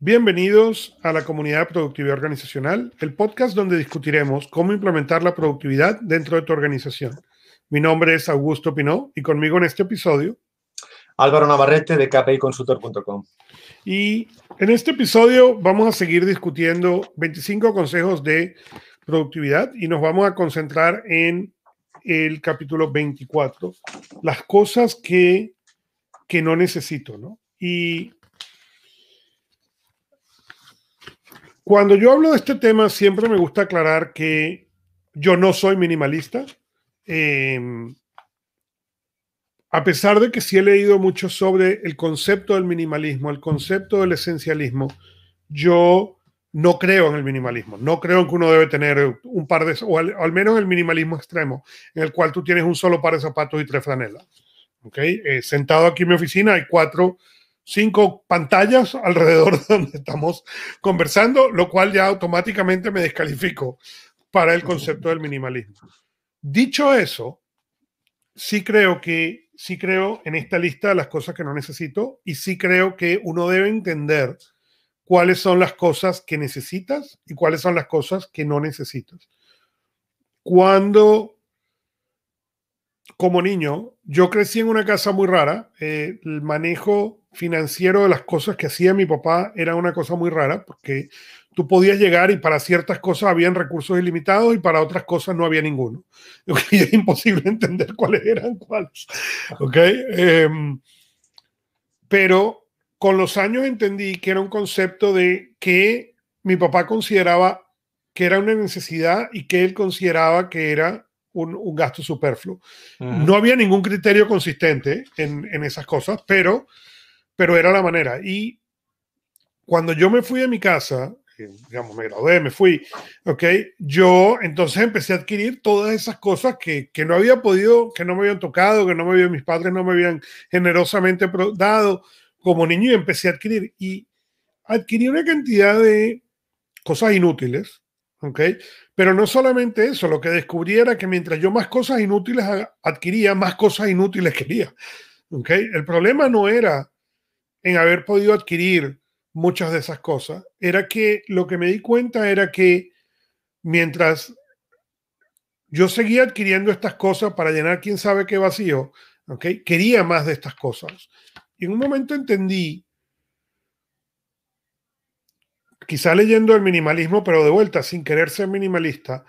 Bienvenidos a la comunidad de productividad organizacional, el podcast donde discutiremos cómo implementar la productividad dentro de tu organización. Mi nombre es Augusto Pinó y conmigo en este episodio Álvaro Navarrete de kpiconsultor.com. Y en este episodio vamos a seguir discutiendo 25 consejos de productividad y nos vamos a concentrar en el capítulo 24, las cosas que, que no necesito, ¿no? Y Cuando yo hablo de este tema, siempre me gusta aclarar que yo no soy minimalista. Em, a pesar de que sí he leído mucho sobre el concepto del minimalismo, el concepto del esencialismo, yo no creo en el minimalismo. No creo en que uno debe tener un par de, o al, menos el minimalismo extremo, en el cual tú tienes un solo par de zapatos y tres franelas. ¿Okay? Eh, sentado aquí en mi oficina hay cuatro cinco pantallas alrededor de donde estamos conversando, lo cual ya automáticamente me descalifico para el concepto del minimalismo. Dicho eso, sí creo que sí creo en esta lista de las cosas que no necesito y sí creo que uno debe entender cuáles son las cosas que necesitas y cuáles son las cosas que no necesitas. Cuando como niño, yo crecí en una casa muy rara. Eh, el manejo financiero de las cosas que hacía mi papá era una cosa muy rara porque tú podías llegar y para ciertas cosas habían recursos ilimitados y para otras cosas no había ninguno. Y es imposible entender cuáles eran cuáles. Em, pero con los años entendí que era un concepto de que mi papá consideraba que era una necesidad y que él consideraba que era un, gasto superfluo. No había ningún criterio consistente en, en, esas cosas, pero, pero era la manera. Y cuando yo me fui de mi casa, digamos, me gradué, me fui, ¿ok? Yo entonces empecé a adquirir todas esas cosas que, que no había podido, que no me habían tocado, que no me habían, mis padres no me habían generosamente dado como niño y empecé a adquirir. Y adquirí una cantidad de cosas inútiles, ¿ok? Pero no solamente eso, lo que descubrí era que mientras yo más cosas inútiles adquiría, más cosas inútiles quería. ¿okay? El problema no era en haber podido adquirir muchas de esas cosas, era que lo que me di cuenta era que mientras yo seguía adquiriendo estas cosas para llenar quién sabe qué vacío, quería más de estas cosas. Y en un momento entendí quizá leyendo el minimalismo, pero de vuelta, sin querer ser minimalista,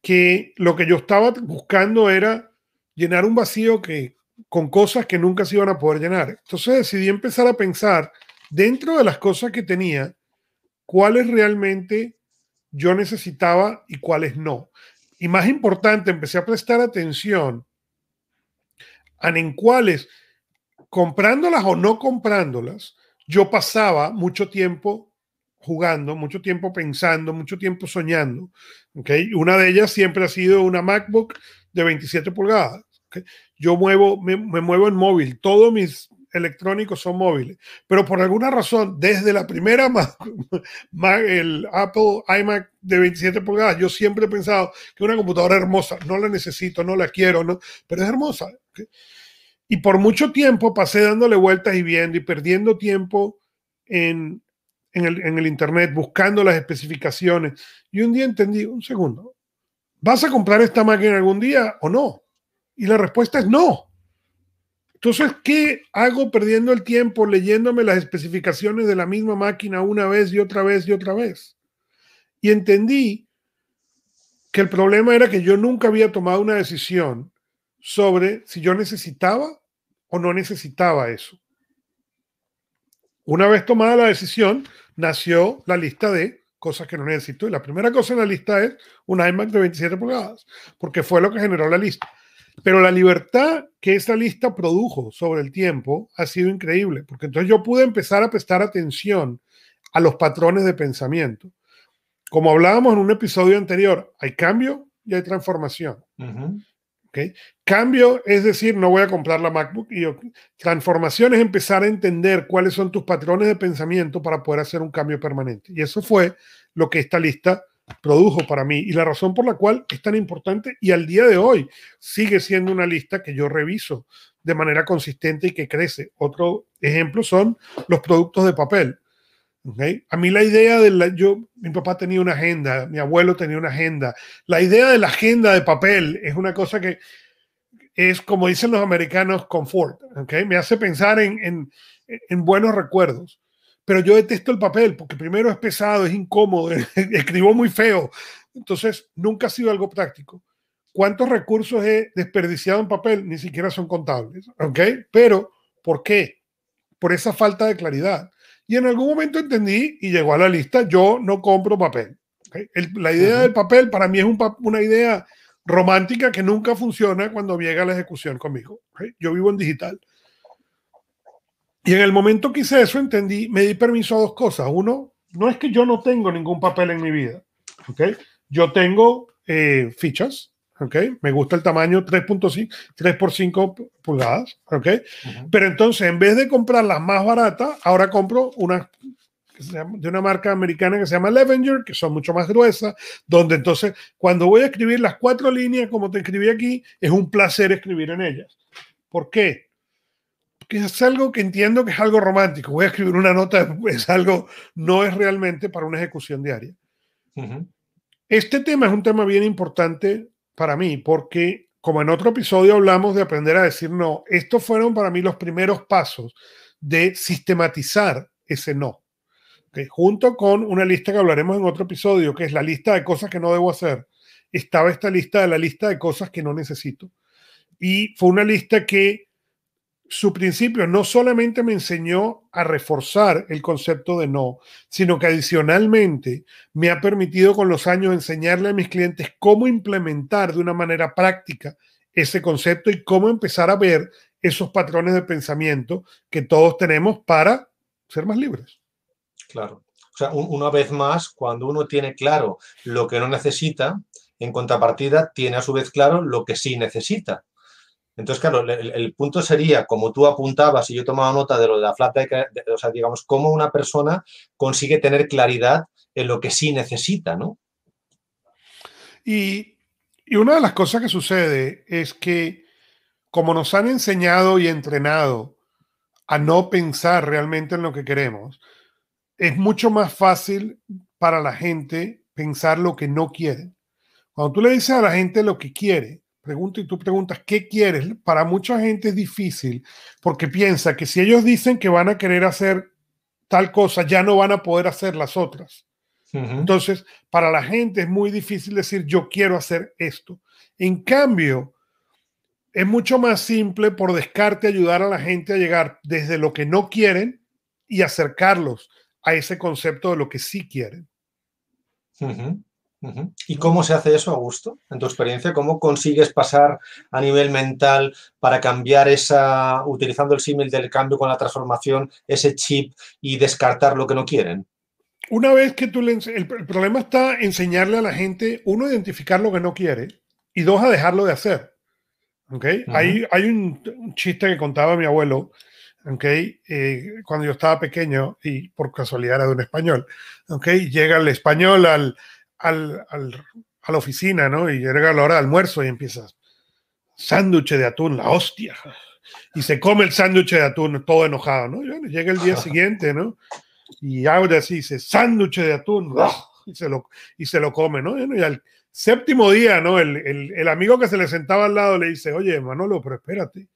que lo que yo estaba buscando era llenar un vacío que, con cosas que nunca se iban a poder llenar. Entonces decidí empezar a pensar dentro de las cosas que tenía, cuáles realmente yo necesitaba y cuáles no. Y más importante, empecé a prestar atención en cuáles, comprándolas o no comprándolas, yo pasaba mucho tiempo jugando, mucho tiempo pensando, mucho tiempo soñando. ¿okay? Una de ellas siempre ha sido una MacBook de 27 pulgadas. Yo muevo, me, muevo en móvil, todos mis electrónicos son móviles, pero por alguna razón, desde la primera Mac, el Apple iMac de 27 pulgadas, yo siempre he pensado que una computadora hermosa, no la necesito, no la quiero, ¿no? pero es hermosa. Y por mucho tiempo pasé dándole vueltas y viendo y perdiendo tiempo en en el, Internet buscando las especificaciones. Y un día entendí, un segundo, ¿vas a comprar esta máquina algún día o no? Y la respuesta es no. Entonces, ¿qué hago perdiendo el tiempo leyéndome las especificaciones de la misma máquina una vez y otra vez y otra vez? Y entendí que el problema era que yo nunca había tomado una decisión sobre si yo necesitaba o no necesitaba eso. Una vez tomada la decisión, nació la lista de cosas que no necesito. Y la primera cosa en la lista es un iMac de 27 pulgadas, porque fue lo que generó la lista. Pero la libertad que esa lista produjo sobre el tiempo ha sido increíble, porque entonces yo pude empezar a prestar atención a los patrones de pensamiento. Como hablábamos en un episodio anterior, hay cambio y hay transformación. Cambio es decir, no voy a comprar la MacBook. Y transformación es empezar a entender cuáles son tus patrones de pensamiento para poder hacer un cambio permanente. Y eso fue lo que esta lista produjo para mí y la razón por la cual es tan importante y al día de hoy sigue siendo una lista que yo reviso de manera consistente y que crece. Otro ejemplo son los productos de papel. A mí la idea de la, yo, mi papá tenía una agenda, mi abuelo tenía una agenda. La idea de la agenda de papel es una cosa que es, como dicen los americanos, confort, ¿okay? Me hace pensar en, en, en buenos recuerdos. Pero yo detesto el papel porque primero es pesado, es incómodo, escribo muy feo. Entonces, nunca ha sido algo práctico. ¿Cuántos recursos he desperdiciado en papel? Ni siquiera son contables, ¿ok? Pero, ¿por qué? Por esa falta de claridad. Y en algún momento entendí y llegó a la lista, yo no compro papel. la idea del papel para mí es una idea romántica que nunca funciona cuando llega la ejecución conmigo. Yo vivo en digital. Y en el momento que hice eso, entendí, me di permiso a dos cosas. Uno, no es que yo no tengo ningún papel en mi vida. ¿okay? Yo tengo eh, fichas, ¿ok? Me gusta el tamaño 3.5, 3 por 5 pulgadas, ¿ok? Pero entonces, en vez de comprar las más baratas, ahora compro unas de una marca americana que se llama Levenger, que son mucho más gruesas, donde entonces cuando voy a escribir las cuatro líneas como te escribí aquí, es un placer escribir en ellas. ¿Por qué? Porque es algo que entiendo que es algo romántico. Voy a escribir una nota, es algo, no es realmente para una ejecución diaria. Este tema es un tema bien importante para mí, porque como en otro episodio hablamos de aprender a decir no, estos fueron para mí los primeros pasos de sistematizar ese no. Junto con una lista que hablaremos en otro episodio, que es la lista de cosas que no debo hacer, estaba esta lista de la lista de cosas que no necesito. Y fue una lista que su principio no solamente me enseñó a reforzar el concepto de no, sino que adicionalmente me ha permitido con los años enseñarle a mis clientes cómo implementar de una manera práctica ese concepto y cómo empezar a ver esos patrones de pensamiento que todos tenemos para ser más libres. Claro. O sea, una vez más, cuando uno tiene claro lo que no necesita, en contrapartida tiene a su vez claro lo que sí necesita. Entonces, claro, el, punto sería, como tú apuntabas y yo tomaba nota de lo de la flat o sea, digamos, cómo una persona consigue tener claridad en lo que sí necesita, ¿no? Y, y una de las cosas que sucede es que, como nos han enseñado y entrenado a no pensar realmente en lo que queremos, es mucho más fácil para la gente pensar lo que no quiere. Cuando tú le dices a la gente lo que quiere, pregunta y tú preguntas, ¿qué quieres? Para mucha gente es difícil porque piensa que si ellos dicen que van a querer hacer tal cosa, ya no van a poder hacer las otras. Entonces, para la gente es muy difícil decir, yo quiero hacer esto. En cambio, es mucho más simple por descarte ayudar a la gente a llegar desde lo que no quieren y acercarlos a ese concepto de lo que sí quieren. ¿Y cómo se hace eso, Augusto? En tu experiencia, ¿cómo consigues pasar a nivel mental para cambiar esa, utilizando el símil del cambio con la transformación, ese chip y descartar lo que no quieren? Una vez que tú le... El, problema está enseñarle a la gente, uno, identificar lo que no quiere y dos, a dejarlo de hacer. ¿Okay? hay, hay un, chiste que contaba mi abuelo, ¿okay? Eh, cuando yo estaba pequeño y por casualidad era de un español. ¿okay? Llega el español al al, a la oficina, ¿no? Y llega la hora de almuerzo y empiezas, sándwich de atún, la hostia. Y se come el sándwich de atún todo enojado, ¿no? Y llega el día siguiente, ¿no? Y ahora sí dice, sándwich de atún, y se, lo, y se lo come, ¿no? Y al séptimo día, ¿no? El, el, el amigo que se le sentaba al lado le dice, oye, Manolo, pero espérate,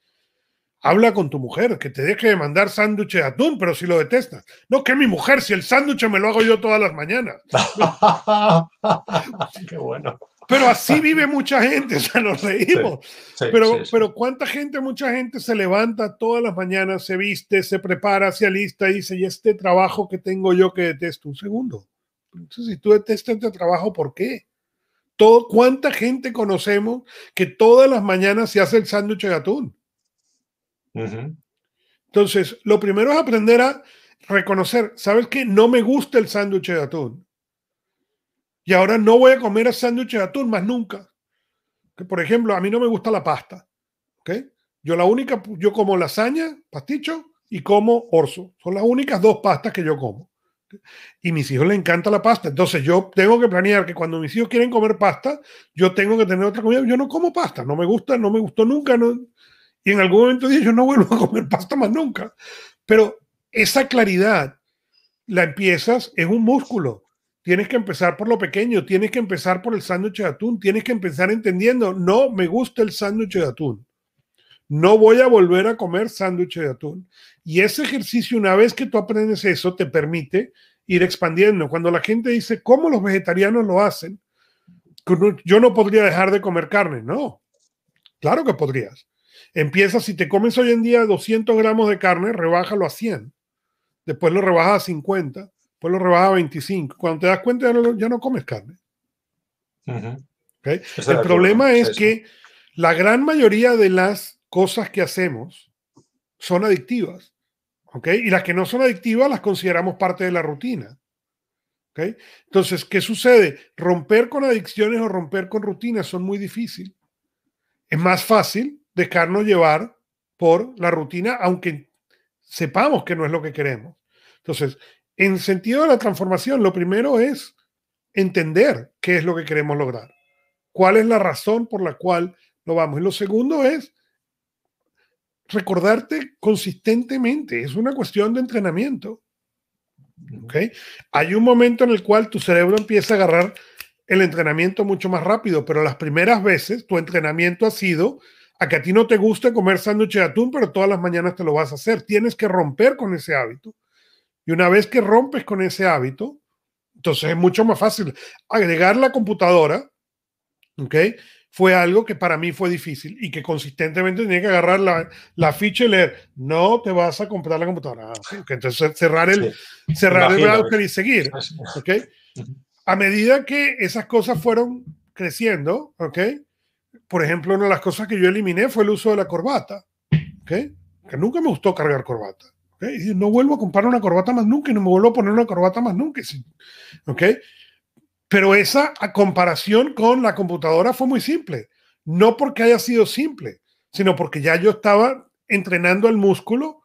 Habla con tu mujer, que te deje de mandar sándwich de atún, pero si lo detestas. No, que mi mujer, si el sándwich me lo hago yo todas las mañanas. Qué bueno. Pero así vive mucha gente, o sea, nos reímos. pero, pero cuánta gente, mucha gente se levanta todas las mañanas, se viste, se prepara, se alista y dice, y este trabajo que tengo yo que detesto, un segundo. Entonces, si tú detestas este trabajo, ¿por qué? Todo, ¿Cuánta gente conocemos que todas las mañanas se hace el sándwich de atún? Entonces, lo primero es aprender a reconocer, ¿sabes qué? No me gusta el sándwich de atún. Y ahora no voy a comer el sándwich de atún más nunca. Que, por ejemplo, a mí no me gusta la pasta. ¿Ok? Yo la única, yo como lasaña, pasticho y como orzo. Son las únicas dos pastas que yo como. Y mis hijos les encanta la pasta. Entonces yo tengo que planear que cuando mis hijos quieren comer pasta, yo tengo que tener otra comida. Yo no como pasta, no me gusta, no me gustó nunca. No, y en algún momento dije, yo no vuelvo a comer pasta más nunca. Pero esa claridad la empiezas, es un músculo. Tienes que empezar por lo pequeño, tienes que empezar por el sándwich de atún, tienes que empezar entendiendo, no me gusta el sándwich de atún. No voy a volver a comer sándwich de atún. Y ese ejercicio, una vez que tú aprendes eso, te permite ir expandiendo. Cuando la gente dice, ¿cómo los vegetarianos lo hacen? Yo no podría dejar de comer carne. No, claro que podrías. Empieza, si te comes hoy en día 200 gramos de carne, rebájalo a 100. Después lo rebajas a 50, después lo rebajas a 25. Cuando te das cuenta ya no, comes carne. El problema es que la gran mayoría de las cosas que hacemos son adictivas. Y las que no son adictivas las consideramos parte de la rutina. Entonces, ¿qué sucede? Romper con adicciones o romper con rutinas son muy difíciles. Es más fácil dejarnos llevar por la rutina, aunque sepamos que no es lo que queremos. Entonces, en sentido de la transformación, lo primero es entender qué es lo que queremos lograr, cuál es la razón por la cual lo vamos. Y lo segundo es recordarte consistentemente, es una cuestión de entrenamiento. ¿Okay? Hay un momento en el cual tu cerebro empieza a agarrar el entrenamiento mucho más rápido, pero las primeras veces tu entrenamiento ha sido a que a ti no te guste comer sándwich de atún, pero todas las mañanas te lo vas a hacer. Tienes que romper con ese hábito. Y una vez que rompes con ese hábito, entonces es mucho más fácil agregar la computadora, ¿ok? Fue algo que para mí fue difícil y que consistentemente tenía que agarrar la, la ficha y leer, no te vas a comprar la computadora. Ah, entonces cerrar el, cerrar el browser y seguir, ¿ok? A medida que esas cosas fueron creciendo, ¿ok? Por ejemplo, una de las cosas que yo eliminé fue el uso de la corbata, ¿okay? que nunca me gustó cargar corbata. ¿okay? Y no vuelvo a comprar una corbata más nunca y no me vuelvo a poner una corbata más nunca. ¿okay? Pero esa comparación con la computadora fue muy simple. No porque haya sido simple, sino porque ya yo estaba entrenando al músculo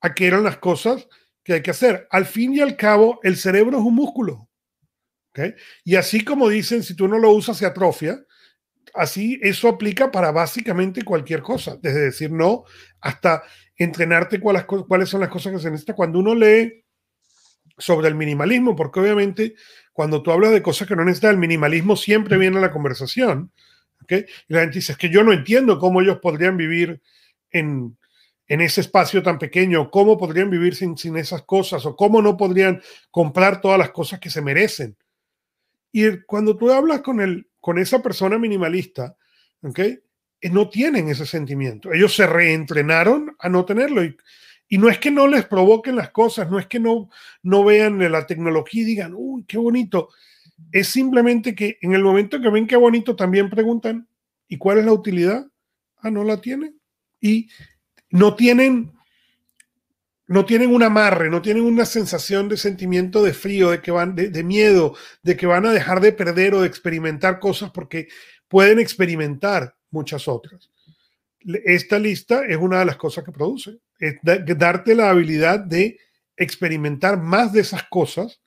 a que eran las cosas que hay que hacer. Al fin y al cabo, el cerebro es un músculo. ¿okay? Y así como dicen, si tú no lo usas, se atrofia así eso aplica para básicamente cualquier cosa, desde decir no hasta entrenarte cuáles, cuáles son las cosas que se necesitan. Cuando uno lee sobre el minimalismo, porque obviamente cuando tú hablas de cosas que no necesitas, el minimalismo siempre viene a la conversación. Y la gente dice, es que yo no entiendo cómo ellos podrían vivir en, en ese espacio tan pequeño, cómo podrían vivir sin, sin esas cosas o cómo no podrían comprar todas las cosas que se merecen. Y cuando tú hablas con el, con esa persona minimalista, ¿ok? Eh, no tienen ese sentimiento. Ellos se reentrenaron a no tenerlo. Y, y, no es que no les provoquen las cosas, no es que no, no vean la tecnología y digan, uy, qué bonito. Es simplemente que en el momento que ven qué bonito, también preguntan, ¿y cuál es la utilidad? Ah, no la tienen. Y no tienen no tienen un amarre, no tienen una sensación de sentimiento de frío, de que van, de, miedo, de que van a dejar de perder o de experimentar cosas porque pueden experimentar muchas otras. Esta lista es una de las cosas que produce, es darte la habilidad de experimentar más de esas cosas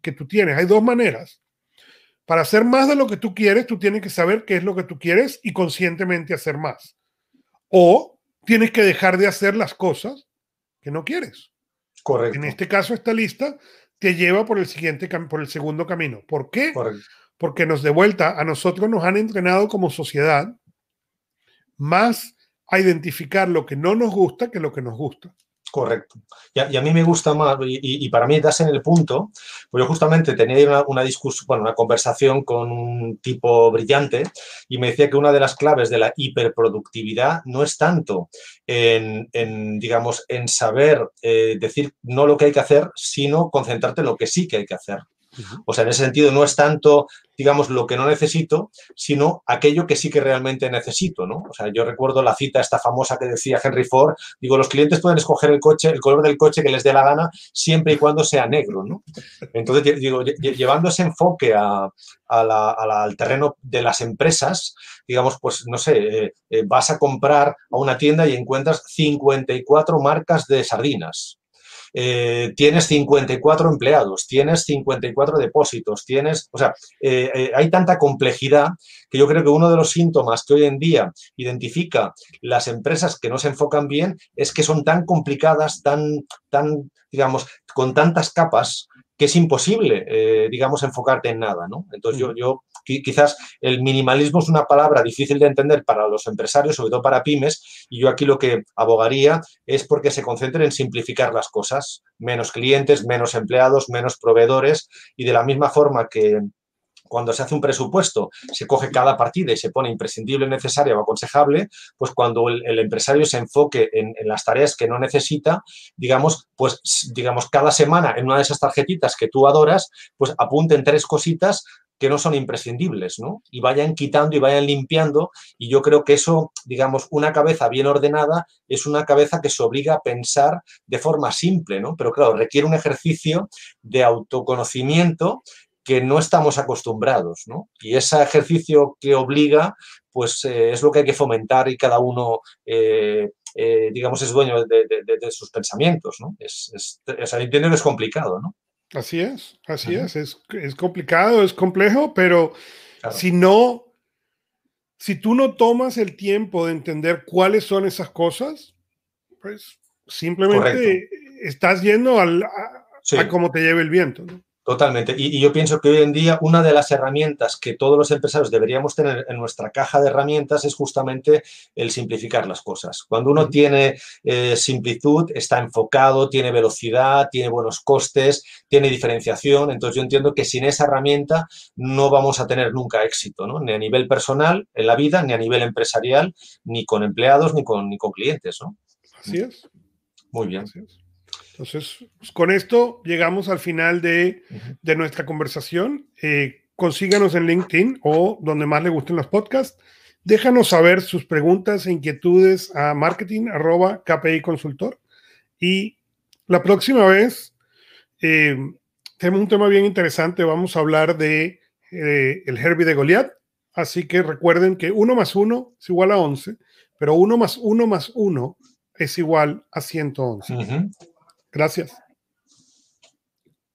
que tú tienes. Hay dos maneras. Para hacer más de lo que tú quieres, tú tienes que saber qué es lo que tú quieres y conscientemente hacer más. O tienes que dejar de hacer las cosas que no quieres. Correcto. En este caso, esta lista te lleva por el siguiente por el segundo camino. ¿Por qué? Porque nos de vuelta a nosotros nos han entrenado como sociedad más a identificar lo que no nos gusta que lo que nos gusta. Correcto. Y a, mí me gusta más, y, para mí das en el punto, pues yo justamente tenía una, una bueno, una conversación con un tipo brillante y me decía que una de las claves de la hiperproductividad no es tanto en, digamos, en saber eh, decir no lo que hay que hacer, sino concentrarte en lo que sí que hay que hacer. O sea, en ese sentido no es tanto, digamos, lo que no necesito, sino aquello que sí que realmente necesito, ¿no? O sea, yo recuerdo la cita esta famosa que decía Henry Ford, digo, los clientes pueden escoger el coche, el color del coche que les dé la gana, siempre y cuando sea negro, ¿no? Entonces, llevando ese enfoque al terreno de las empresas, digamos, pues, no sé, eh, eh, vas a comprar a una tienda y encuentras 54 marcas de sardinas eh, tienes 54 empleados, tienes 54 depósitos, tienes, o sea, eh, eh, hay tanta complejidad que yo creo que uno de los síntomas que hoy en día identifica las empresas que no se enfocan bien es que son tan complicadas, tan, tan digamos, con tantas capas que es imposible, eh, digamos, enfocarte en nada, ¿no? Entonces, yo, yo quizás el minimalismo es una palabra difícil de entender para los empresarios, sobre todo para pymes, y yo aquí lo que abogaría es porque se concentren en simplificar las cosas, menos clientes, menos empleados, menos proveedores, y de la misma forma que cuando se hace un presupuesto, se coge cada partida y se pone imprescindible, necesaria o aconsejable, pues cuando el, empresario se enfoque en, las tareas que no necesita, digamos, pues digamos, cada semana en una de esas tarjetitas que tú adoras, pues apunten tres cositas que no son imprescindibles, ¿no? Y vayan quitando y vayan limpiando. Y yo creo que eso, digamos, una cabeza bien ordenada es una cabeza que se obliga a pensar de forma simple, ¿no? Pero claro, requiere un ejercicio de autoconocimiento que no estamos acostumbrados, ¿no? Y ese ejercicio que obliga, pues eh, es lo que hay que fomentar y cada uno, eh, eh, digamos, es dueño de, sus pensamientos, ¿no? Es, es, entiendo que es complicado, ¿no? Así es, así es. es, es, complicado, es complejo, pero si no, si tú no tomas el tiempo de entender cuáles son esas cosas, pues simplemente estás yendo al, a, a cómo te lleve el viento, ¿no? Totalmente. Y, yo pienso que hoy en día una de las herramientas que todos los empresarios deberíamos tener en nuestra caja de herramientas es justamente el simplificar las cosas. Cuando uno tiene eh, simplitud, está enfocado, tiene velocidad, tiene buenos costes, tiene diferenciación. Entonces yo entiendo que sin esa herramienta no vamos a tener nunca éxito, ¿no? ni a nivel personal en la vida, ni a nivel empresarial, ni con empleados, ni con, ni con clientes. ¿no? Así es. Muy bien. Entonces, pues, con esto llegamos al final de, nuestra conversación. Eh, consíganos en LinkedIn o donde más le gusten los podcasts. Déjanos saber sus preguntas e inquietudes a marketing KPI Consultor. Y la próxima vez eh, tenemos un tema bien interesante. Vamos a hablar de eh, el Herbie de Goliath. Así que recuerden que 1 más 1 es igual a 11, pero 1 más 1 más 1 es igual a 111. Gracias.